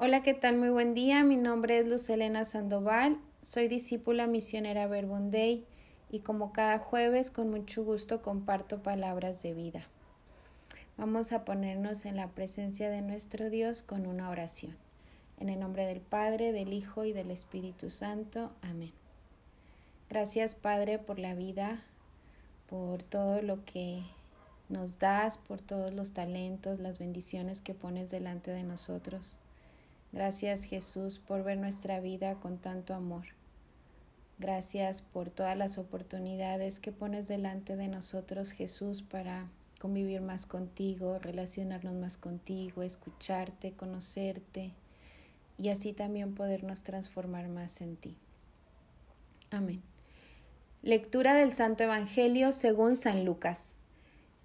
Hola, ¿qué tal? Muy buen día. Mi nombre es Luz Elena Sandoval. Soy discípula misionera Verbunday y como cada jueves con mucho gusto comparto palabras de vida. Vamos a ponernos en la presencia de nuestro Dios con una oración. En el nombre del Padre, del Hijo y del Espíritu Santo. Amén. Gracias Padre por la vida, por todo lo que nos das, por todos los talentos, las bendiciones que pones delante de nosotros. Gracias Jesús por ver nuestra vida con tanto amor. Gracias por todas las oportunidades que pones delante de nosotros Jesús para convivir más contigo, relacionarnos más contigo, escucharte, conocerte y así también podernos transformar más en ti. Amén. Lectura del Santo Evangelio según San Lucas.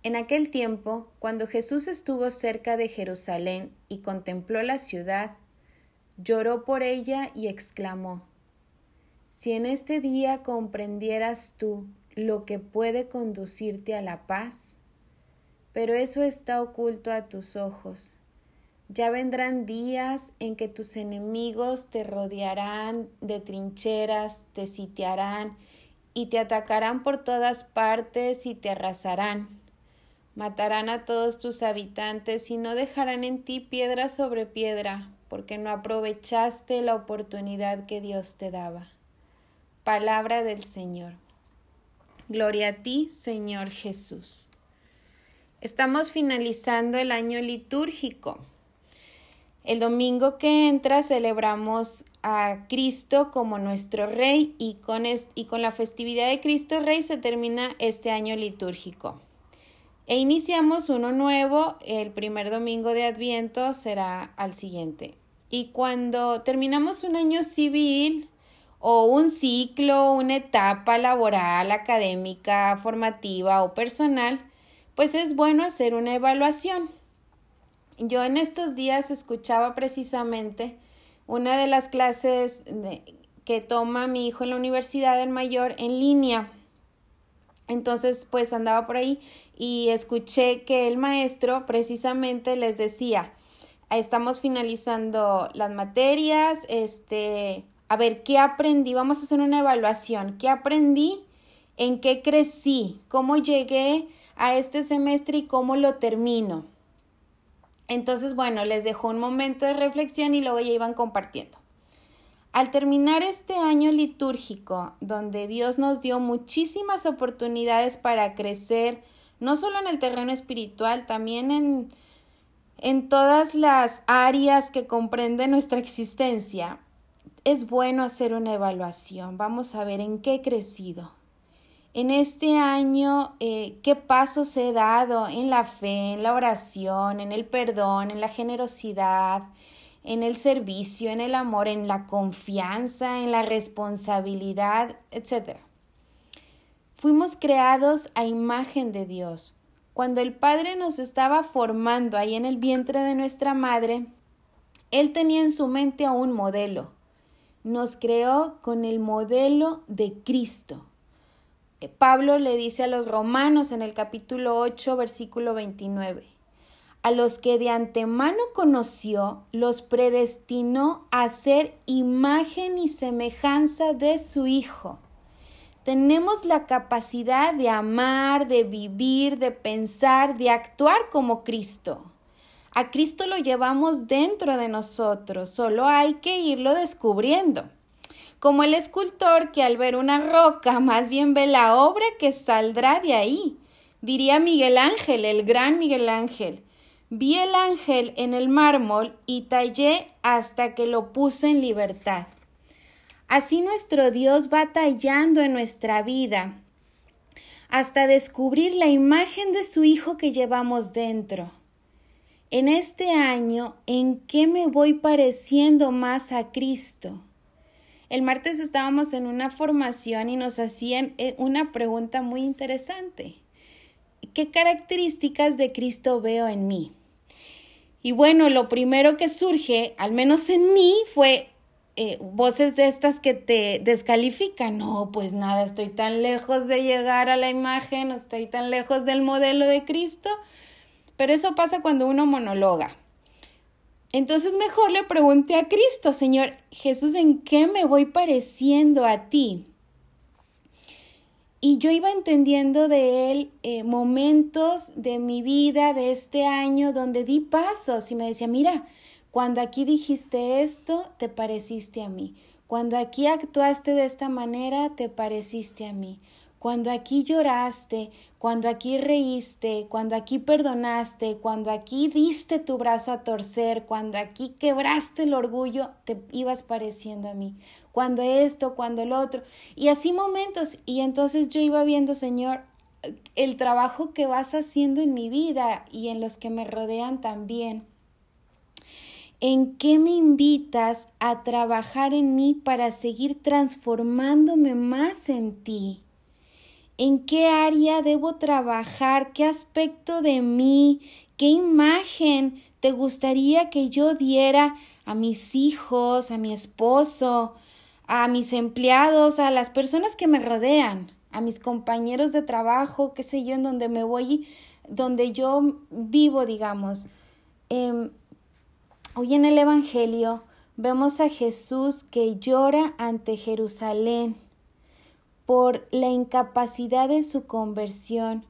En aquel tiempo, cuando Jesús estuvo cerca de Jerusalén y contempló la ciudad, lloró por ella y exclamó, Si en este día comprendieras tú lo que puede conducirte a la paz, pero eso está oculto a tus ojos. Ya vendrán días en que tus enemigos te rodearán de trincheras, te sitiarán y te atacarán por todas partes y te arrasarán Matarán a todos tus habitantes y no dejarán en ti piedra sobre piedra, porque no aprovechaste la oportunidad que Dios te daba. Palabra del Señor. Gloria a ti, Señor Jesús. Estamos finalizando el año litúrgico. El domingo que entra celebramos a Cristo como nuestro Rey y con, y con la festividad de Cristo Rey se termina este año litúrgico. E iniciamos uno nuevo, el primer domingo de Adviento será al siguiente. Y cuando terminamos un año civil o un ciclo, una etapa laboral, académica, formativa o personal, pues es bueno hacer una evaluación. Yo en estos días escuchaba precisamente una de las clases que toma mi hijo en la universidad en mayor en línea entonces, pues andaba por ahí y escuché que el maestro precisamente les decía, estamos finalizando las materias, este, a ver, ¿qué aprendí? Vamos a hacer una evaluación. ¿Qué aprendí? ¿En qué crecí? ¿Cómo llegué a este semestre y cómo lo termino? Entonces, bueno, les dejo un momento de reflexión y luego ya iban compartiendo. Al terminar este año litúrgico, donde Dios nos dio muchísimas oportunidades para crecer, no solo en el terreno espiritual, también en, en todas las áreas que comprende nuestra existencia, es bueno hacer una evaluación. Vamos a ver en qué he crecido. En este año, eh, qué pasos he dado en la fe, en la oración, en el perdón, en la generosidad, en el servicio, en el amor, en la confianza, en la responsabilidad, etc. Fuimos creados a imagen de Dios. Cuando el Padre nos estaba formando ahí en el vientre de nuestra madre, Él tenía en su mente a un modelo. Nos creó con el modelo de Cristo. Pablo le dice a los romanos en el capítulo 8, versículo 29 a los que de antemano conoció, los predestinó a ser imagen y semejanza de su Hijo. Tenemos la capacidad de amar, de vivir, de pensar, de actuar como Cristo. A Cristo lo llevamos dentro de nosotros, solo hay que irlo descubriendo. Como el escultor que al ver una roca más bien ve la obra que saldrá de ahí. Diría Miguel Ángel, el gran Miguel Ángel. Vi el ángel en el mármol y tallé hasta que lo puse en libertad. Así nuestro Dios va tallando en nuestra vida hasta descubrir la imagen de su Hijo que llevamos dentro. En este año, ¿en qué me voy pareciendo más a Cristo? El martes estábamos en una formación y nos hacían eh, una pregunta muy interesante. ¿Qué características de Cristo veo en mí? Y bueno, lo primero que surge, al menos en mí, fue eh, voces de estas que te descalifican. No, pues nada, estoy tan lejos de llegar a la imagen, estoy tan lejos del modelo de Cristo. Pero eso pasa cuando uno monologa. entonces mejor le pregunté a Cristo, Señor Jesús, ¿en qué me voy pareciendo a ti? Y yo iba entendiendo de él eh, momentos de mi vida, de este año, donde di pasos y me decía, mira, cuando aquí dijiste esto, te pareciste a mí. Cuando aquí actuaste de esta manera, te pareciste a mí. Cuando aquí lloraste, cuando aquí reíste, cuando aquí perdonaste, cuando aquí diste tu brazo a torcer, cuando aquí quebraste el orgullo, te ibas pareciendo a mí. Cuando esto, cuando el otro. Y así momentos. Y entonces yo iba viendo, Señor, el trabajo que vas haciendo en mi vida y en los que me rodean también. ¿En qué me invitas a trabajar en mí para seguir transformándome más en ti? en qué área debo trabajar, qué aspecto de mí, qué imagen te gustaría que yo diera a mis hijos, a mi esposo, a mis empleados, a las personas que me rodean, a mis compañeros de trabajo, qué sé yo, en donde me voy, donde yo vivo, digamos. Em, hoy en el Evangelio vemos a Jesús que llora ante Jerusalén por la incapacidad de su conversión,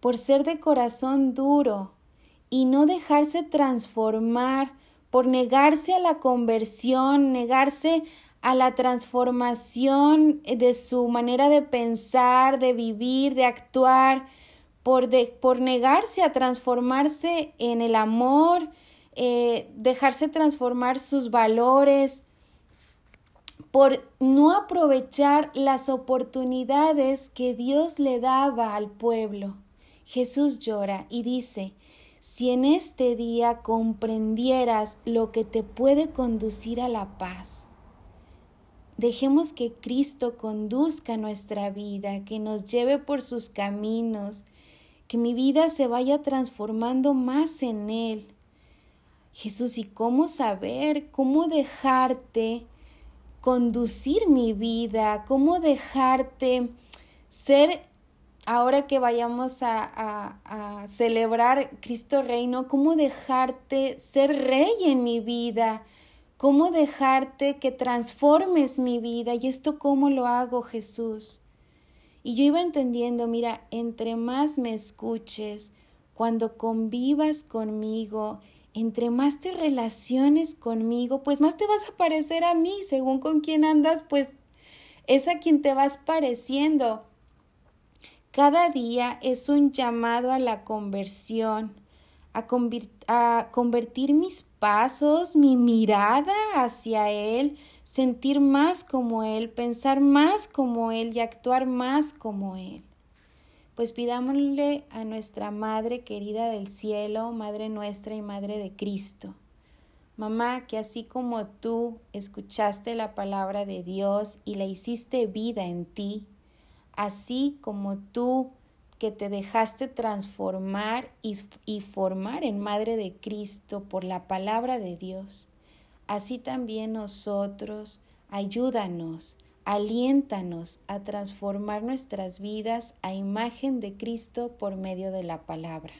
por ser de corazón duro y no dejarse transformar, por negarse a la conversión, negarse a la transformación de su manera de pensar, de vivir, de actuar, por, por negarse a transformarse en el amor, eh, dejarse transformar sus valores, por no aprovechar las oportunidades que Dios le daba al pueblo. Jesús llora y dice, si en este día comprendieras lo que te puede conducir a la paz. Dejemos que Cristo conduzca nuestra vida, que nos lleve por sus caminos, que mi vida se vaya transformando más en Él. Jesús, ¿y cómo saber, cómo dejarte conducir mi vida, cómo dejarte ser, ahora que vayamos a, celebrar Cristo Reino, cómo dejarte ser rey en mi vida, cómo dejarte que transformes mi vida y esto cómo lo hago Jesús. Y yo iba entendiendo, mira, entre más me escuches, cuando convivas conmigo, entre más te relaciones conmigo, pues más te vas a parecer a mí, según con quién andas, pues es a quien te vas pareciendo. Cada día es un llamado a la conversión, a, a convertir mis pasos, mi mirada hacia Él, sentir más como Él, pensar más como Él y actuar más como Él pues pidámosle a nuestra Madre querida del cielo, Madre nuestra y Madre de Cristo. Mamá, que así como tú escuchaste la palabra de Dios y la hiciste vida en ti, así como tú que te dejaste transformar y, y, formar en Madre de Cristo por la palabra de Dios, así también nosotros, ayúdanos aliéntanos a transformar nuestras vidas a imagen de Cristo por medio de la palabra.